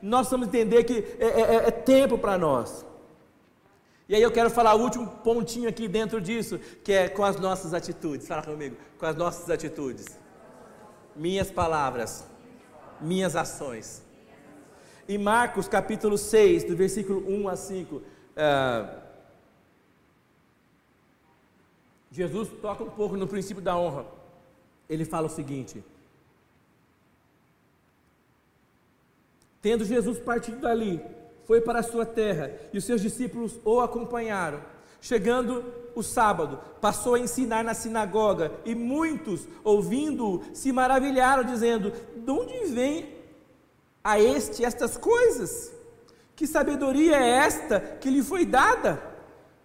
Nós precisamos entender que é, é, é, é tempo para nós. E aí eu quero falar o último pontinho aqui dentro disso, que é com as nossas atitudes. Fala comigo, com as nossas atitudes minhas palavras, minhas ações. Em Marcos capítulo 6, do versículo 1 a 5, uh, é, Jesus toca um pouco no princípio da honra. Ele fala o seguinte: Tendo Jesus partido dali, foi para a sua terra, e os seus discípulos o acompanharam. Chegando o sábado, passou a ensinar na sinagoga, e muitos, ouvindo-o, se maravilharam, dizendo: De onde vem a este estas coisas? Que sabedoria é esta que lhe foi dada?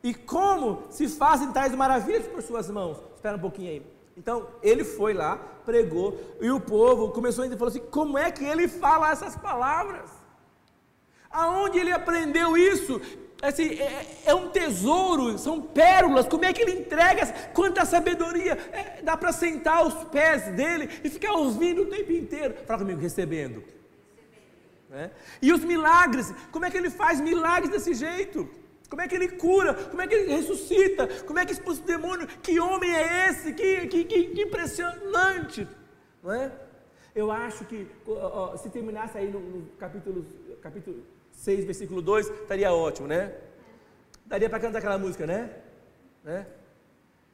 E como se fazem tais maravilhas por suas mãos? Espera um pouquinho aí. Então, ele foi lá, pregou, e o povo começou a falar assim: como é que ele fala essas palavras? Aonde ele aprendeu isso? Assim, é, é, um tesouro, são pérolas. Como é que ele entrega? Quanta sabedoria! É, dá para sentar aos pés dele e ficar ouvindo o tempo inteiro. Fala comigo, recebendo. É? E os milagres, como é que ele faz milagres desse jeito? Como é que ele cura? Como é que ele ressuscita? Como é que expulsa o demônio? Que homem é esse? Que, que, que, que impressionante! Não é? Eu acho que se terminasse aí no, no capítulo, capítulo 6, versículo 2, estaria ótimo, né? Daria para cantar aquela música, né? né?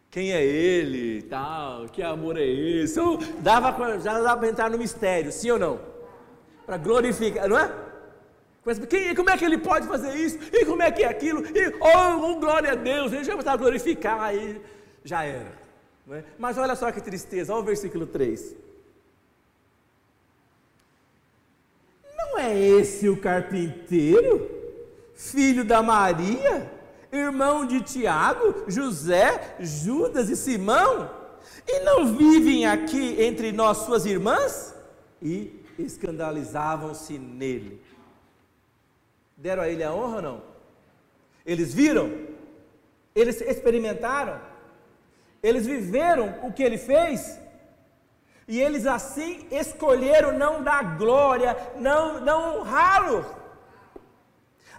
Quem é ele, tal, que amor é esse? Dava, já dava para entrar no mistério, sim ou não? Para glorificar, não é? Quem, como é que ele pode fazer isso? E como é que é aquilo? E, oh, oh glória a Deus, ele já vai glorificar, aí já era. É? Mas olha só que tristeza, olha o versículo 3. Não é esse o carpinteiro? Filho da Maria? Irmão de Tiago, José, Judas e Simão? E não vivem aqui entre nós suas irmãs? E escandalizavam-se nele. Deram a ele a honra ou não? Eles viram? Eles experimentaram? Eles viveram o que ele fez? E eles assim escolheram não dar glória, não, não honrá-lo.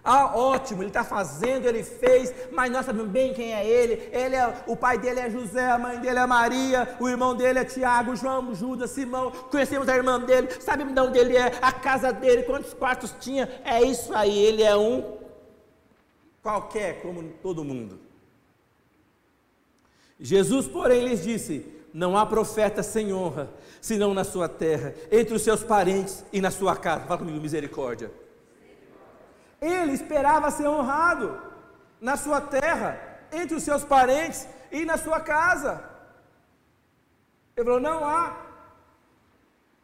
Ah, ótimo, ele está fazendo, ele fez, mas nós sabemos bem quem é ele. ele é, o pai dele é José, a mãe dele é Maria, o irmão dele é Tiago, João, Judas, Simão. Conhecemos a irmã dele, sabemos de onde ele é, a casa dele, quantos quartos tinha. É isso aí, ele é um qualquer, como todo mundo. Jesus, porém, lhes disse: Não há profeta sem honra, senão na sua terra, entre os seus parentes e na sua casa. Fala comigo, misericórdia. Ele esperava ser honrado na sua terra, entre os seus parentes e na sua casa. Ele falou: não há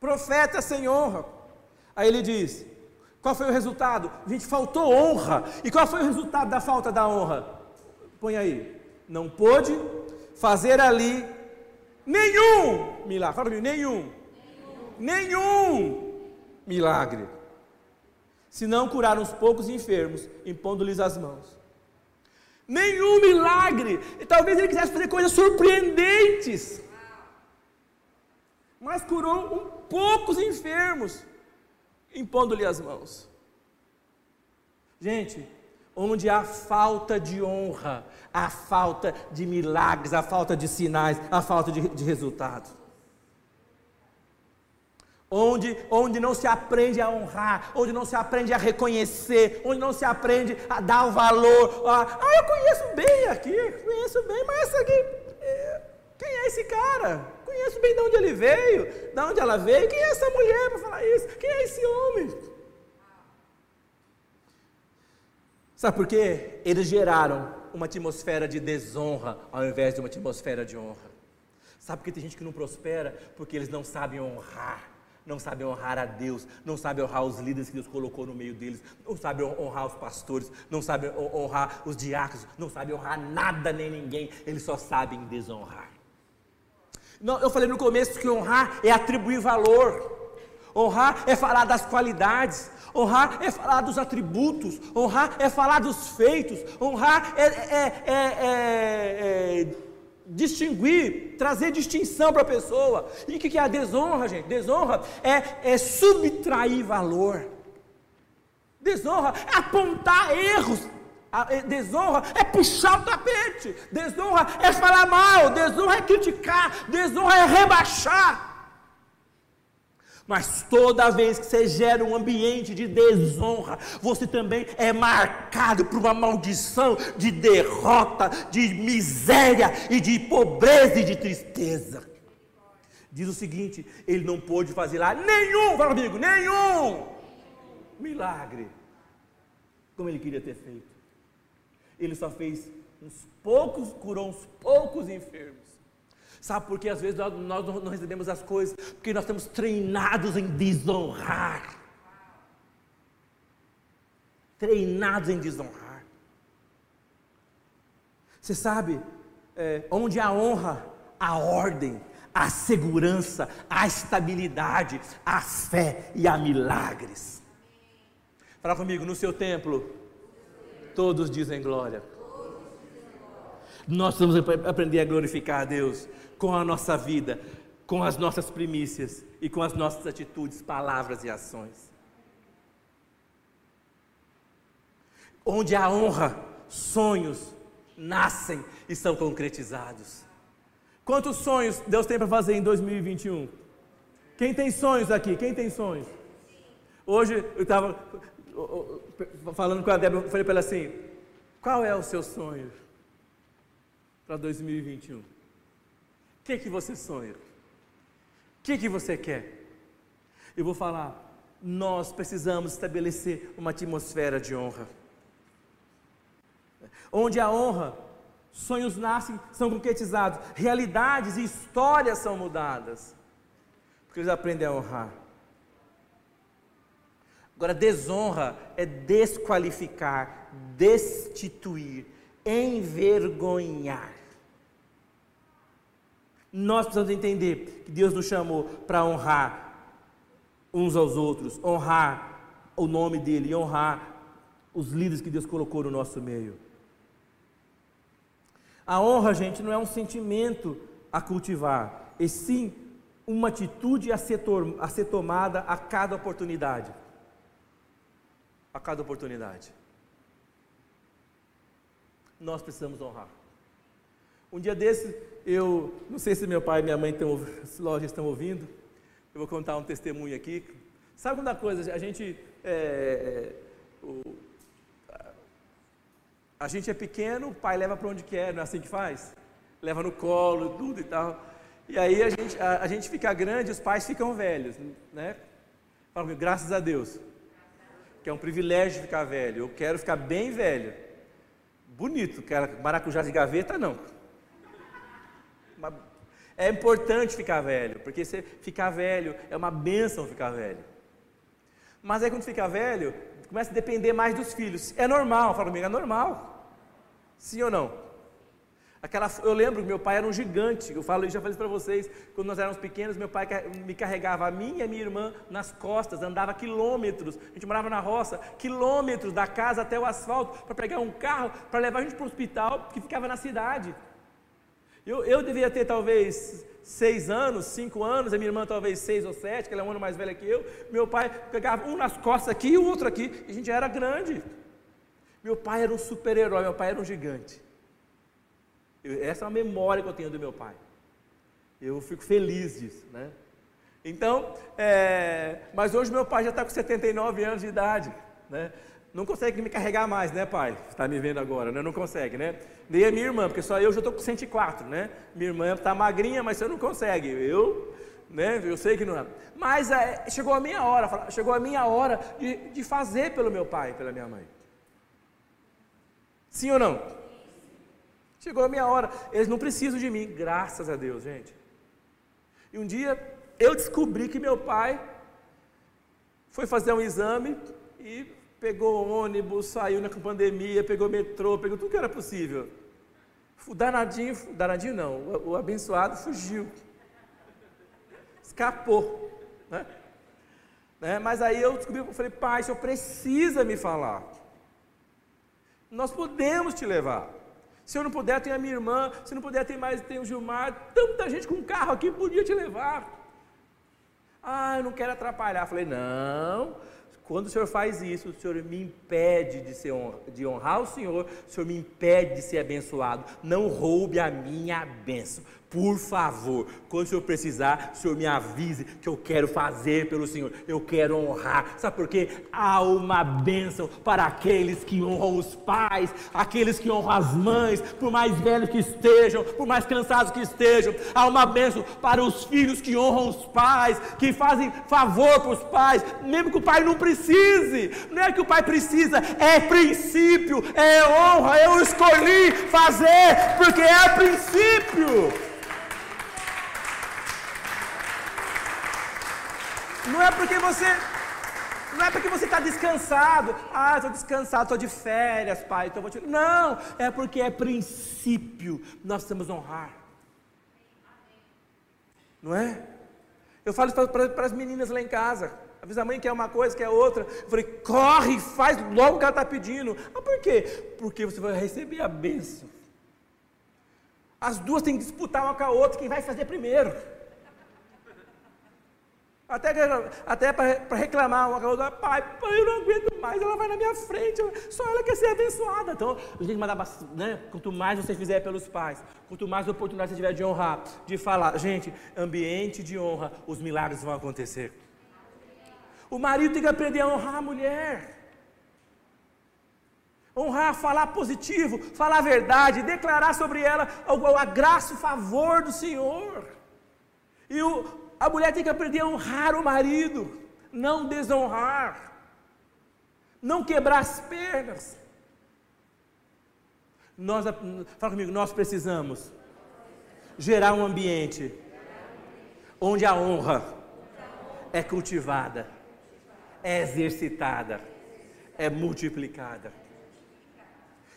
profeta sem honra. Aí ele diz: qual foi o resultado? A gente faltou honra. E qual foi o resultado da falta da honra? Põe aí. Não pôde fazer ali nenhum milagre. Fala comigo, nenhum. Nenhum, milagre. Se não curar uns poucos enfermos, impondo-lhes as mãos. Nenhum milagre. E talvez ele quisesse fazer coisas surpreendentes. Mas curou um poucos enfermos, impondo-lhe as mãos. Gente, onde há falta de honra, a falta de milagres, a falta de sinais, a falta de, de resultado. Onde, onde não se aprende a honrar, onde não se aprende a reconhecer, onde não se aprende a dar o valor. A, ah, eu conheço bem aqui, conheço bem, mas essa aqui, é, quem é esse cara? Conheço bem de onde ele veio, de onde ela veio, quem é essa mulher para falar isso? Quem é esse homem? Sabe por quê? Eles geraram uma atmosfera de desonra ao invés de uma atmosfera de honra. Sabe por que tem gente que não prospera? Porque eles não sabem honrar. Não sabem honrar a Deus, não sabem honrar os líderes que Deus colocou no meio deles, não sabem honrar os pastores, não sabem honrar os diáconos, não sabem honrar nada nem ninguém, eles só sabem desonrar. Eu falei no começo que honrar é atribuir valor. Honrar é falar das qualidades, honrar é falar dos atributos, honrar é falar dos feitos, honrar é, é, é, é distinguir, trazer distinção para a pessoa. E o que, é a desonra, gente? Desonra é, é subtrair valor. Desonra é apontar erros. A desonra é puxar o tapete. Desonra é falar mal. Desonra é criticar. Desonra é rebaixar. Mas toda vez que você gera um ambiente de desonra, você também é marcado por uma maldição de derrota, de miséria e de pobreza e de tristeza. Diz o seguinte: ele não pôde fazer lá nenhum, fala amigo, nenhum milagre, como ele queria ter feito. Ele só fez uns poucos, curou uns poucos enfermos. Sabe por que às vezes nós, não recebemos as coisas? Porque nós estamos treinados em desonrar. Treinados em desonrar. Você sabe, é, onde há honra, a ordem, a segurança, a estabilidade, a fé e a milagres. Fala comigo, no seu templo, todos dizem glória. Nós vamos aprender a glorificar a Deus com a nossa vida, com as nossas primícias e com as nossas atitudes, palavras e ações. Onde há honra, sonhos nascem e são concretizados. Quantos sonhos Deus tem para fazer em 2021? Quem tem sonhos aqui? Quem tem sonhos? Hoje eu estava falando com a Débora, falei para ela assim: qual é o seu sonho para 2021? Que, que você sonha? O que, que você quer? Eu vou falar, nós precisamos estabelecer uma atmosfera de honra. Onde a honra, sonhos nascem, são concretizados, realidades e histórias são mudadas. Porque eles aprendem a honrar. Agora, desonra é desqualificar, destituir, envergonhar. Nós precisamos entender que Deus nos chamou para honrar uns aos outros, honrar o nome dEle, honrar os líderes que Deus colocou no nosso meio. A honra, gente, não é um sentimento a cultivar, e sim uma atitude a ser, a ser tomada a cada oportunidade. A cada oportunidade. Nós precisamos honrar. Um dia desse, eu não sei se meu pai e minha mãe estão, se estão ouvindo, eu vou contar um testemunho aqui. Sabe uma coisa, a gente é, o, a gente é pequeno, o pai leva para onde quer, não é assim que faz? Leva no colo, tudo e tal. E aí a gente, a, a gente fica grande, os pais ficam velhos, né? Fala graças a Deus, que é um privilégio ficar velho. Eu quero ficar bem velho. Bonito, quero maracujá de gaveta, não. É importante ficar velho, porque você ficar velho é uma benção ficar velho. Mas aí quando fica velho, começa a depender mais dos filhos. É normal, fala comigo, é normal. Sim ou não? Aquela, eu lembro que meu pai era um gigante. Eu falo, já falei isso para vocês. Quando nós éramos pequenos, meu pai me carregava a mim e a minha irmã nas costas, andava quilômetros. A gente morava na roça, quilômetros da casa até o asfalto para pegar um carro para levar a gente para o hospital que ficava na cidade. Eu, eu devia ter talvez seis anos, cinco anos, a minha irmã talvez seis ou sete, que ela é um ano mais velha que eu. Meu pai pegava um nas costas aqui e o outro aqui, e a gente era grande. Meu pai era um super-herói, meu pai era um gigante. Eu, essa é uma memória que eu tenho do meu pai. Eu fico feliz disso, né? Então, é, mas hoje meu pai já está com 79 anos de idade, né? Não consegue me carregar mais, né, pai? Está me vendo agora, né? Não consegue, né? Nem a minha irmã, porque só eu já estou com 104, né? Minha irmã está magrinha, mas você não consegue. Eu, né? Eu sei que não é. Mas é, chegou a minha hora, chegou a minha hora de, de fazer pelo meu pai, pela minha mãe. Sim ou não? Chegou a minha hora. Eles não precisam de mim, graças a Deus, gente. E um dia eu descobri que meu pai foi fazer um exame e pegou ônibus, saiu na pandemia, pegou metrô, pegou tudo que era possível. O danadinho, danadinho não, o, o abençoado fugiu. Escapou. Né? Né? Mas aí eu descobri, eu falei, pai, o senhor precisa me falar. Nós podemos te levar. Se eu não puder, tem a minha irmã. Se não puder, tem mais, tem o Gilmar. Tanta gente com carro aqui podia te levar. Ah, eu não quero atrapalhar. Falei, não. Quando o Senhor faz isso, o Senhor me impede de, ser honra, de honrar o Senhor, o Senhor me impede de ser abençoado. Não roube a minha bênção. Por favor, quando o Senhor precisar, o Senhor me avise que eu quero fazer pelo Senhor, eu quero honrar. Sabe por quê? Há uma bênção para aqueles que honram os pais, aqueles que honram as mães, por mais velhos que estejam, por mais cansados que estejam. Há uma bênção para os filhos que honram os pais, que fazem favor para os pais, mesmo que o pai não precise. Não é que o pai precisa, é princípio, é honra. Eu escolhi fazer porque é princípio. Não é porque você. Não é porque você está descansado. Ah, estou descansado, estou de férias, pai. Então vou te... Não, é porque é princípio. Nós precisamos honrar. Não é? Eu falo para as meninas lá em casa. Avisa a mãe que é uma coisa, que é outra. Eu falei, corre, faz logo o que ela está pedindo. Ah, por quê? Porque você vai receber a bênção. As duas têm que disputar uma com a outra, quem vai fazer primeiro. Até, até para reclamar uma coisa, pai, pai, eu não aguento mais, ela vai na minha frente, só ela quer ser abençoada. Então, a gente mandar, né? Quanto mais você fizer pelos pais, quanto mais oportunidade você tiver de honrar, de falar, gente, ambiente de honra, os milagres vão acontecer. O marido tem que aprender a honrar a mulher. Honrar, falar positivo, falar a verdade, declarar sobre ela a graça, o favor do Senhor. E o, a mulher tem que aprender a honrar o marido, não desonrar, não quebrar as pernas. Nós, fala comigo, nós precisamos gerar um ambiente onde a honra é cultivada, é exercitada, é multiplicada.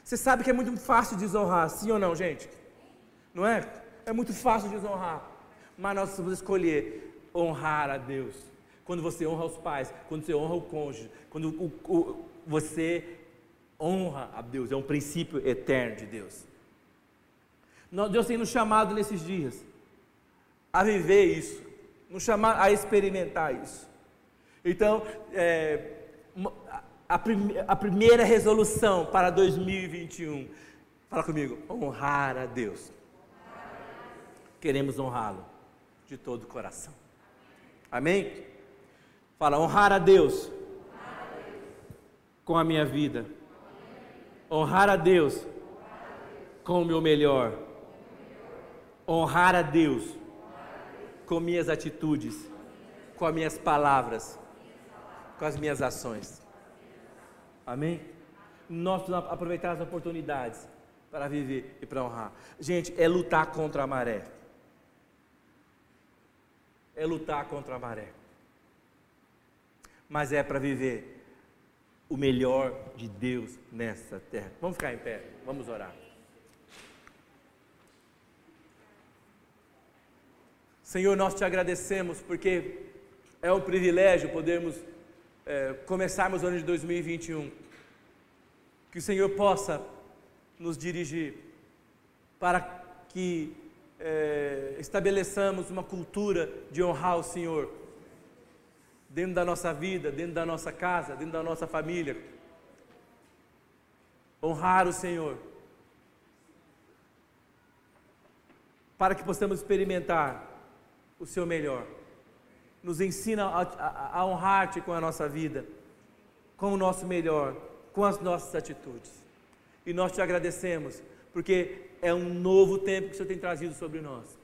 Você sabe que é muito fácil desonrar, sim ou não, gente? Não é? É muito fácil desonrar mas nós precisamos escolher honrar a Deus. Quando você honra os pais, quando você honra o cônjuge, quando o, o, você honra a Deus, é um princípio eterno de Deus. Deus tem nos chamado nesses dias a viver isso, nos chamar a experimentar isso. Então, é, a, prime, a primeira resolução para 2021, fala comigo, honrar a Deus. Queremos honrá-lo de todo o coração. Amém? Fala, honrar a Deus com a minha vida. Honrar a Deus com o meu melhor. Honrar a Deus com minhas atitudes, com as minhas palavras, com as minhas ações. Amém? Nós aproveitar as oportunidades para viver e para honrar. Gente, é lutar contra a maré é lutar contra a maré, mas é para viver o melhor de Deus nessa terra. Vamos ficar em pé, vamos orar. Senhor, nós te agradecemos porque é um privilégio podermos é, começarmos o ano de 2021. Que o Senhor possa nos dirigir para que é, estabeleçamos uma cultura de honrar o Senhor dentro da nossa vida, dentro da nossa casa, dentro da nossa família. honrar o Senhor, para que possamos experimentar o seu melhor. Nos ensina a, a, a honrar-te com a nossa vida, com o nosso melhor, com as nossas atitudes. E nós te agradecemos, porque é um novo tempo que o Senhor tem trazido sobre nós.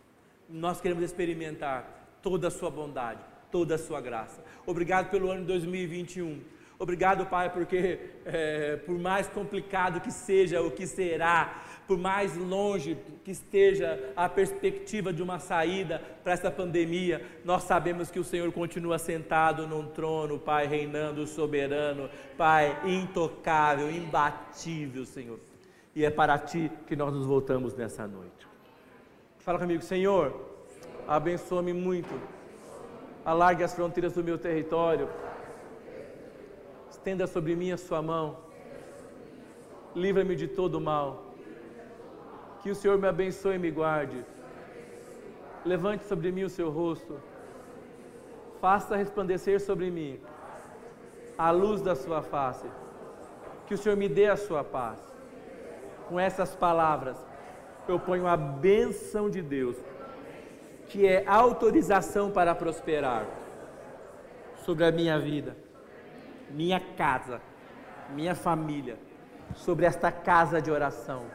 Nós queremos experimentar toda a sua bondade, toda a sua graça. Obrigado pelo ano de 2021. Obrigado, Pai, porque é, por mais complicado que seja o que será, por mais longe que esteja a perspectiva de uma saída para essa pandemia, nós sabemos que o Senhor continua sentado num trono, Pai, reinando soberano, Pai, intocável, imbatível, Senhor. E é para Ti que nós nos voltamos nessa noite. Fala comigo, Senhor, abençoa-me muito, alargue as fronteiras do meu território, estenda sobre mim a Sua mão, livra-me de todo mal que o Senhor me abençoe e me guarde. Levante sobre mim o seu rosto. Faça resplandecer sobre mim a luz da sua face. Que o Senhor me dê a sua paz. Com essas palavras, eu ponho a bênção de Deus, que é autorização para prosperar, sobre a minha vida, minha casa, minha família, sobre esta casa de oração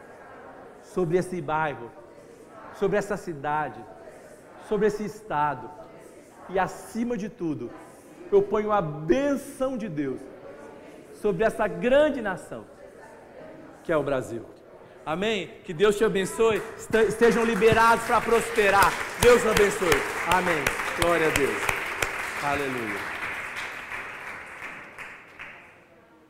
sobre esse bairro, sobre essa cidade, sobre esse estado. E acima de tudo, eu ponho a benção de Deus sobre essa grande nação, que é o Brasil. Amém? Que Deus te abençoe. Estejam liberados para prosperar. Deus te abençoe. Amém. Glória a Deus. Aleluia.